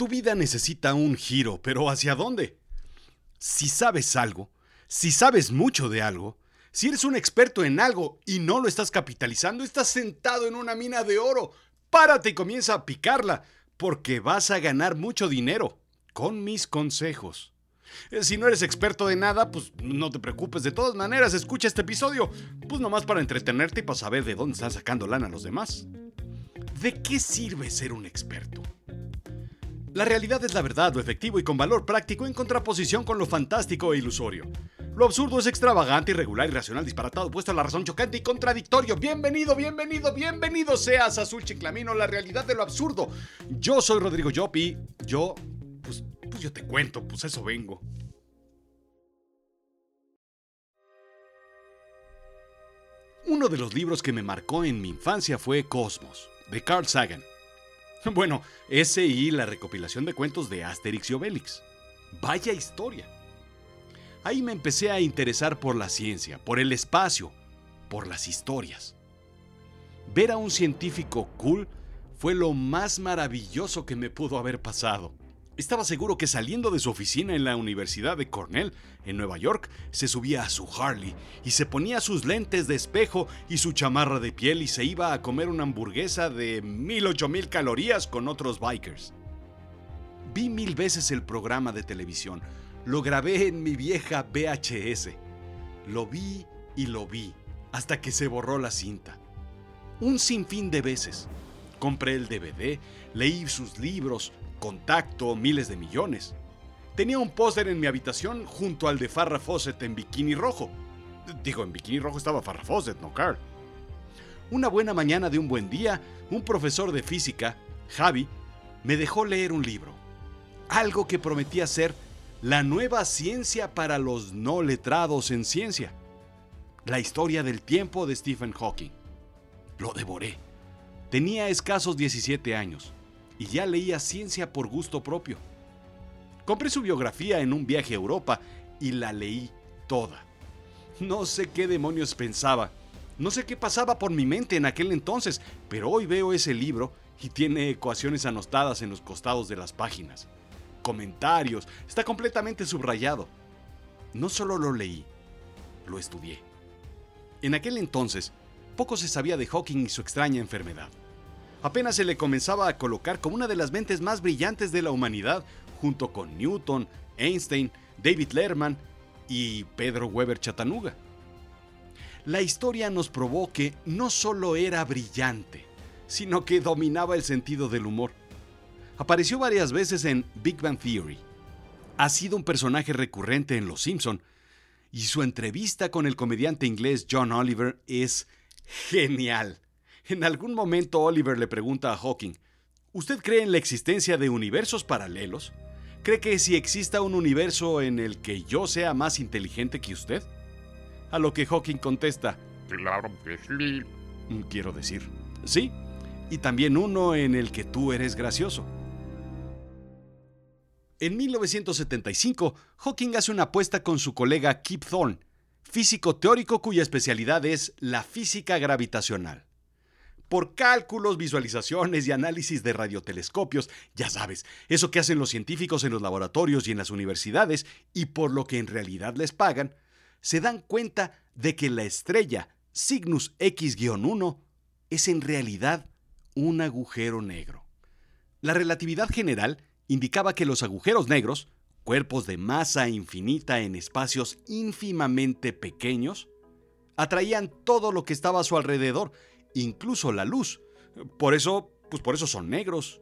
Tu vida necesita un giro, pero ¿hacia dónde? Si sabes algo, si sabes mucho de algo, si eres un experto en algo y no lo estás capitalizando, estás sentado en una mina de oro. Párate y comienza a picarla, porque vas a ganar mucho dinero con mis consejos. Eh, si no eres experto de nada, pues no te preocupes. De todas maneras, escucha este episodio, pues nomás para entretenerte y para saber de dónde están sacando lana los demás. ¿De qué sirve ser un experto? La realidad es la verdad, lo efectivo y con valor práctico en contraposición con lo fantástico e ilusorio. Lo absurdo es extravagante, irregular, irracional, disparatado, puesto a la razón chocante y contradictorio. Bienvenido, bienvenido, bienvenido seas Azul Chiclamino, la realidad de lo absurdo. Yo soy Rodrigo Yopi. Yo, pues, pues yo te cuento, pues eso vengo. Uno de los libros que me marcó en mi infancia fue Cosmos, de Carl Sagan. Bueno, ese y la recopilación de cuentos de Asterix y Obelix. Vaya historia. Ahí me empecé a interesar por la ciencia, por el espacio, por las historias. Ver a un científico cool fue lo más maravilloso que me pudo haber pasado. Estaba seguro que saliendo de su oficina en la Universidad de Cornell, en Nueva York, se subía a su Harley y se ponía sus lentes de espejo y su chamarra de piel y se iba a comer una hamburguesa de mil ocho mil calorías con otros bikers. Vi mil veces el programa de televisión, lo grabé en mi vieja VHS. Lo vi y lo vi hasta que se borró la cinta. Un sinfín de veces. Compré el DVD, leí sus libros, contacto, miles de millones. Tenía un póster en mi habitación junto al de Farrah Fawcett en bikini rojo. Digo, en bikini rojo estaba Farrah Fawcett, no Carl. Una buena mañana de un buen día, un profesor de física, Javi, me dejó leer un libro. Algo que prometía ser la nueva ciencia para los no letrados en ciencia. La historia del tiempo de Stephen Hawking. Lo devoré. Tenía escasos 17 años y ya leía ciencia por gusto propio. Compré su biografía en un viaje a Europa y la leí toda. No sé qué demonios pensaba, no sé qué pasaba por mi mente en aquel entonces, pero hoy veo ese libro y tiene ecuaciones anotadas en los costados de las páginas comentarios, está completamente subrayado. No solo lo leí, lo estudié. En aquel entonces, poco se sabía de Hawking y su extraña enfermedad. Apenas se le comenzaba a colocar como una de las mentes más brillantes de la humanidad, junto con Newton, Einstein, David Lerman y Pedro Weber Chatanuga. La historia nos probó que no solo era brillante, sino que dominaba el sentido del humor. Apareció varias veces en Big Bang Theory. Ha sido un personaje recurrente en Los Simpson y su entrevista con el comediante inglés John Oliver es genial. En algún momento Oliver le pregunta a Hawking, ¿usted cree en la existencia de universos paralelos? ¿Cree que si exista un universo en el que yo sea más inteligente que usted? A lo que Hawking contesta, Claro que sí. "Mm, quiero decir, sí, y también uno en el que tú eres gracioso. En 1975, Hawking hace una apuesta con su colega Kip Thorne, físico teórico cuya especialidad es la física gravitacional. Por cálculos, visualizaciones y análisis de radiotelescopios, ya sabes, eso que hacen los científicos en los laboratorios y en las universidades, y por lo que en realidad les pagan, se dan cuenta de que la estrella Cygnus X-1 es en realidad un agujero negro. La relatividad general indicaba que los agujeros negros, cuerpos de masa infinita en espacios ínfimamente pequeños, atraían todo lo que estaba a su alrededor, incluso la luz. Por eso, pues por eso son negros.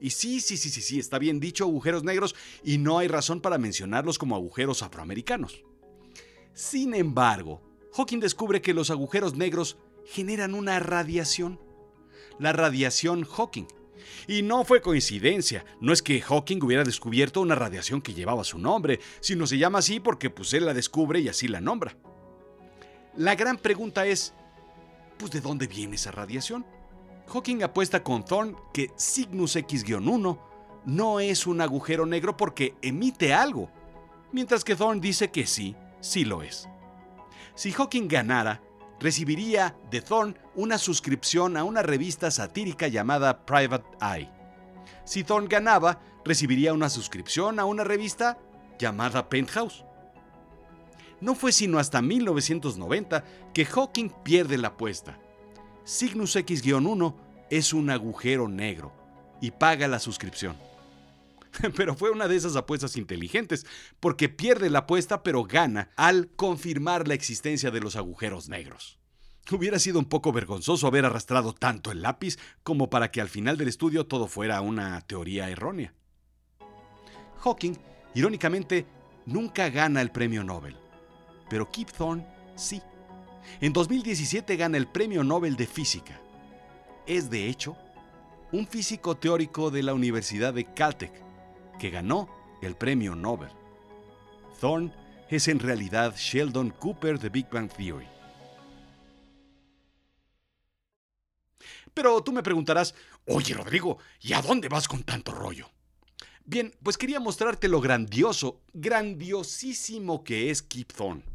Y sí, sí, sí, sí, sí, está bien dicho agujeros negros y no hay razón para mencionarlos como agujeros afroamericanos. Sin embargo, Hawking descubre que los agujeros negros generan una radiación. La radiación Hawking. Y no fue coincidencia, no es que Hawking hubiera descubierto una radiación que llevaba su nombre, sino se llama así porque pues él la descubre y así la nombra. La gran pregunta es, pues ¿de dónde viene esa radiación? Hawking apuesta con Thorne que Cygnus X-1 no es un agujero negro porque emite algo, mientras que Thorne dice que sí, sí lo es. Si Hawking ganara, recibiría de Thorne una suscripción a una revista satírica llamada Private Eye. Si Thorne ganaba, recibiría una suscripción a una revista llamada Penthouse. No fue sino hasta 1990 que Hawking pierde la apuesta. Cygnus X-1 es un agujero negro y paga la suscripción. Pero fue una de esas apuestas inteligentes, porque pierde la apuesta pero gana al confirmar la existencia de los agujeros negros. Hubiera sido un poco vergonzoso haber arrastrado tanto el lápiz como para que al final del estudio todo fuera una teoría errónea. Hawking, irónicamente, nunca gana el premio Nobel, pero Kip Thorne sí. En 2017 gana el premio Nobel de Física. Es, de hecho, un físico teórico de la Universidad de Caltech que ganó el premio Nobel. Thorne es en realidad Sheldon Cooper de Big Bang Theory. Pero tú me preguntarás, oye Rodrigo, ¿y a dónde vas con tanto rollo? Bien, pues quería mostrarte lo grandioso, grandiosísimo que es Kip Thorne.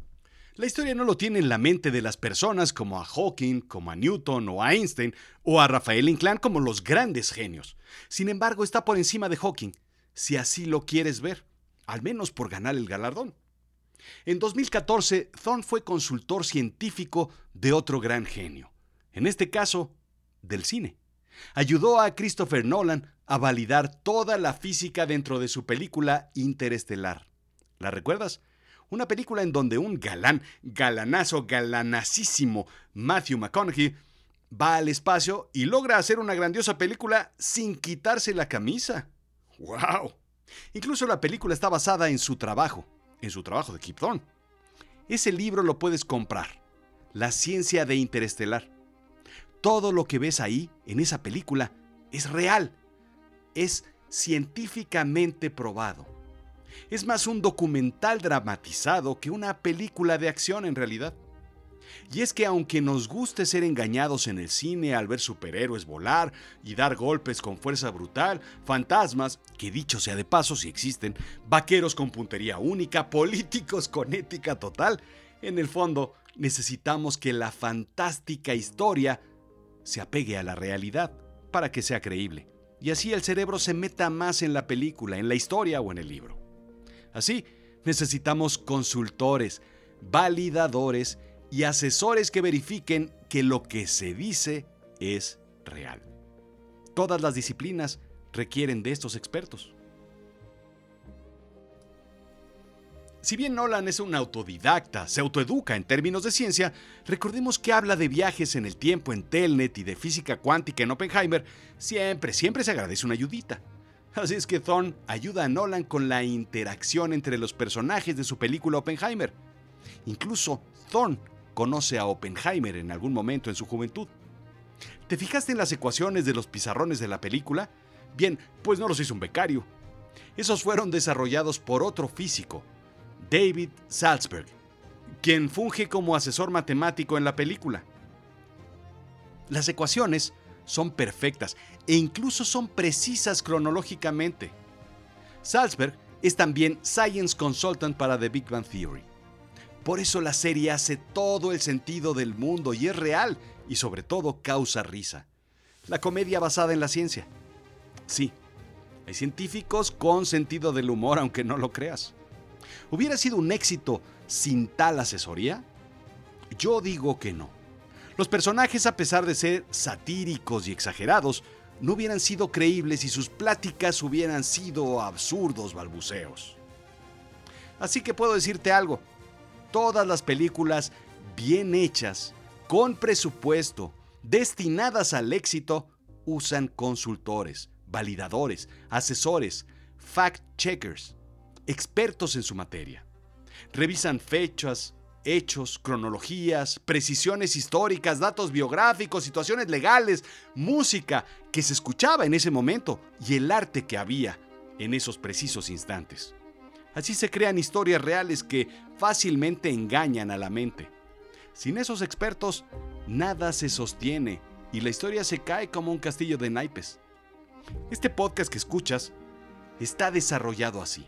La historia no lo tiene en la mente de las personas como a Hawking, como a Newton o a Einstein o a Rafael Inclán como los grandes genios. Sin embargo, está por encima de Hawking, si así lo quieres ver, al menos por ganar el galardón. En 2014, Thorne fue consultor científico de otro gran genio, en este caso, del cine. Ayudó a Christopher Nolan a validar toda la física dentro de su película Interestelar. ¿La recuerdas? Una película en donde un galán, galanazo, galanacísimo Matthew McConaughey va al espacio y logra hacer una grandiosa película sin quitarse la camisa. ¡Wow! Incluso la película está basada en su trabajo, en su trabajo de Kip Thorne. Ese libro lo puedes comprar. La ciencia de Interestelar. Todo lo que ves ahí, en esa película, es real. Es científicamente probado. Es más un documental dramatizado que una película de acción en realidad. Y es que aunque nos guste ser engañados en el cine al ver superhéroes volar y dar golpes con fuerza brutal, fantasmas, que dicho sea de paso si existen, vaqueros con puntería única, políticos con ética total, en el fondo necesitamos que la fantástica historia se apegue a la realidad para que sea creíble. Y así el cerebro se meta más en la película, en la historia o en el libro. Así, necesitamos consultores, validadores y asesores que verifiquen que lo que se dice es real. Todas las disciplinas requieren de estos expertos. Si bien Nolan es un autodidacta, se autoeduca en términos de ciencia, recordemos que habla de viajes en el tiempo en Telnet y de física cuántica en Oppenheimer, siempre, siempre se agradece una ayudita. Así es que Thorne ayuda a Nolan con la interacción entre los personajes de su película Oppenheimer. Incluso Thorne conoce a Oppenheimer en algún momento en su juventud. ¿Te fijaste en las ecuaciones de los pizarrones de la película? Bien, pues no los hizo un becario. Esos fueron desarrollados por otro físico, David Salzberg, quien funge como asesor matemático en la película. Las ecuaciones son perfectas e incluso son precisas cronológicamente. Salzberg es también Science Consultant para The Big Bang Theory. Por eso la serie hace todo el sentido del mundo y es real y sobre todo causa risa. La comedia basada en la ciencia. Sí, hay científicos con sentido del humor aunque no lo creas. ¿Hubiera sido un éxito sin tal asesoría? Yo digo que no. Los personajes, a pesar de ser satíricos y exagerados, no hubieran sido creíbles si sus pláticas hubieran sido absurdos balbuceos. Así que puedo decirte algo, todas las películas bien hechas, con presupuesto, destinadas al éxito, usan consultores, validadores, asesores, fact-checkers, expertos en su materia. Revisan fechas, hechos, cronologías, precisiones históricas, datos biográficos, situaciones legales, música que se escuchaba en ese momento y el arte que había en esos precisos instantes. Así se crean historias reales que fácilmente engañan a la mente. Sin esos expertos, nada se sostiene y la historia se cae como un castillo de naipes. Este podcast que escuchas está desarrollado así,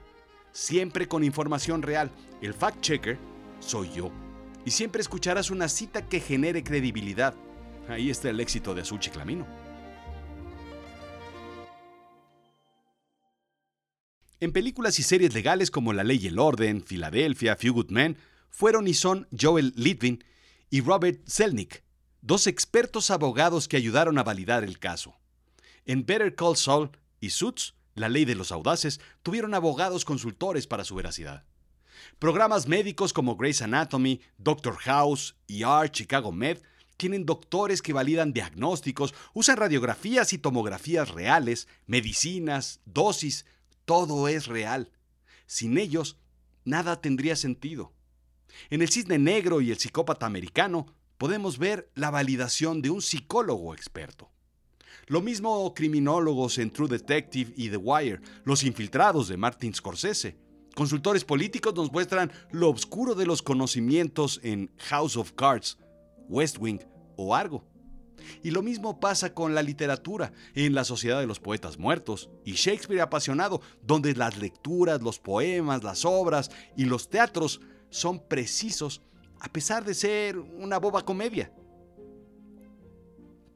siempre con información real. El fact-checker soy yo. Y siempre escucharás una cita que genere credibilidad. Ahí está el éxito de Azul Chiclamino. En películas y series legales como La Ley y el Orden, Filadelfia, Few Good Men, fueron y son Joel Litvin y Robert Selnick, dos expertos abogados que ayudaron a validar el caso. En Better Call Saul y Suits, La Ley de los Audaces, tuvieron abogados consultores para su veracidad. Programas médicos como Grey's Anatomy, Doctor House, ER, Chicago Med tienen doctores que validan diagnósticos, usan radiografías y tomografías reales, medicinas, dosis, todo es real. Sin ellos, nada tendría sentido. En el cisne negro y el psicópata americano podemos ver la validación de un psicólogo experto. Lo mismo criminólogos en True Detective y The Wire, los infiltrados de Martin Scorsese. Consultores políticos nos muestran lo oscuro de los conocimientos en House of Cards, West Wing o Argo. Y lo mismo pasa con la literatura, en la Sociedad de los Poetas Muertos y Shakespeare apasionado, donde las lecturas, los poemas, las obras y los teatros son precisos a pesar de ser una boba comedia.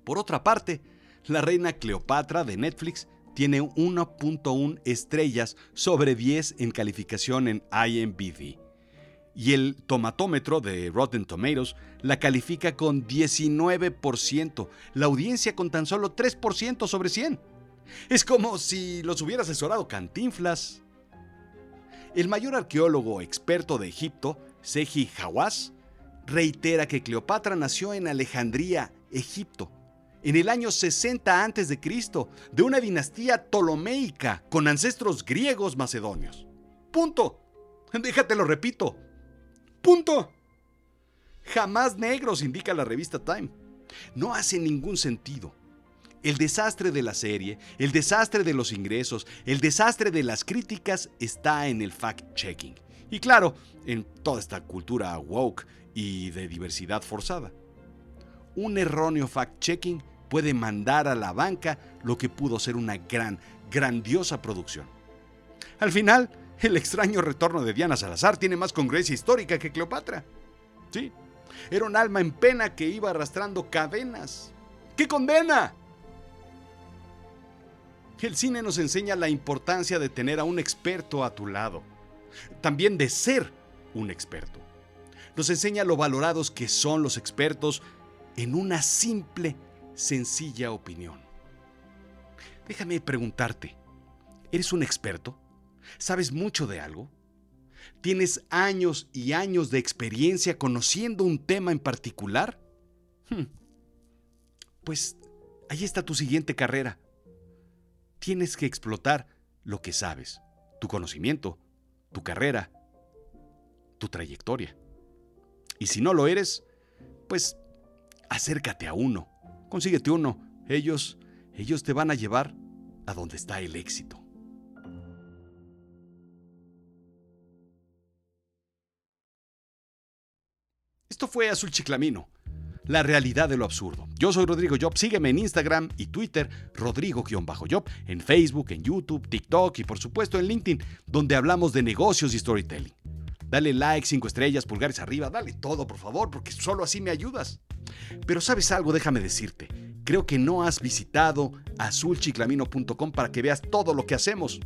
Por otra parte, la reina Cleopatra de Netflix tiene 1.1 estrellas sobre 10 en calificación en IMDb. Y el tomatómetro de Rotten Tomatoes la califica con 19%, la audiencia con tan solo 3% sobre 100. Es como si los hubiera asesorado Cantinflas. El mayor arqueólogo experto de Egipto, Seji Hawass, reitera que Cleopatra nació en Alejandría, Egipto, en el año 60 a.C., de una dinastía ptolomeica con ancestros griegos macedonios. Punto. Déjate lo repito. Punto. Jamás negros, indica la revista Time. No hace ningún sentido. El desastre de la serie, el desastre de los ingresos, el desastre de las críticas está en el fact-checking. Y claro, en toda esta cultura woke y de diversidad forzada. Un erróneo fact-checking puede mandar a la banca lo que pudo ser una gran, grandiosa producción. Al final, el extraño retorno de Diana Salazar tiene más congruencia histórica que Cleopatra. Sí, era un alma en pena que iba arrastrando cadenas. ¡Qué condena! El cine nos enseña la importancia de tener a un experto a tu lado. También de ser un experto. Nos enseña lo valorados que son los expertos en una simple sencilla opinión. Déjame preguntarte, ¿eres un experto? ¿Sabes mucho de algo? ¿Tienes años y años de experiencia conociendo un tema en particular? Hmm. Pues ahí está tu siguiente carrera. Tienes que explotar lo que sabes, tu conocimiento, tu carrera, tu trayectoria. Y si no lo eres, pues acércate a uno Consíguete uno. Ellos, ellos te van a llevar a donde está el éxito. Esto fue Azul Chiclamino, la realidad de lo absurdo. Yo soy Rodrigo Job, sígueme en Instagram y Twitter, Rodrigo-Job, en Facebook, en YouTube, TikTok y por supuesto en LinkedIn, donde hablamos de negocios y storytelling. Dale like, cinco estrellas, pulgares arriba, dale todo por favor, porque solo así me ayudas. Pero sabes algo, déjame decirte. Creo que no has visitado azulchiclamino.com para que veas todo lo que hacemos.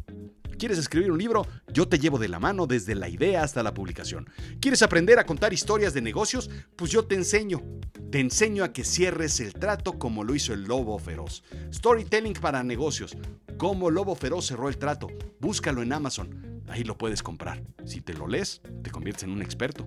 ¿Quieres escribir un libro? Yo te llevo de la mano desde la idea hasta la publicación. ¿Quieres aprender a contar historias de negocios? Pues yo te enseño. Te enseño a que cierres el trato como lo hizo el lobo feroz. Storytelling para negocios. Cómo Lobo Feroz cerró el trato. Búscalo en Amazon. Ahí lo puedes comprar. Si te lo lees, te conviertes en un experto.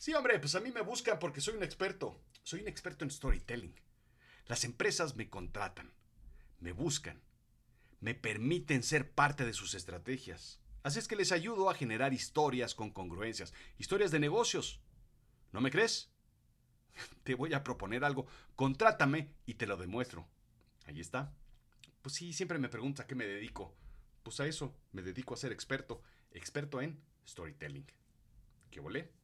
Sí, hombre, pues a mí me buscan porque soy un experto. Soy un experto en storytelling. Las empresas me contratan, me buscan, me permiten ser parte de sus estrategias. Así es que les ayudo a generar historias con congruencias, historias de negocios. ¿No me crees? Te voy a proponer algo. Contrátame y te lo demuestro. Ahí está. Pues sí, siempre me pregunta a qué me dedico. Pues a eso, me dedico a ser experto, experto en storytelling. ¿Qué volé?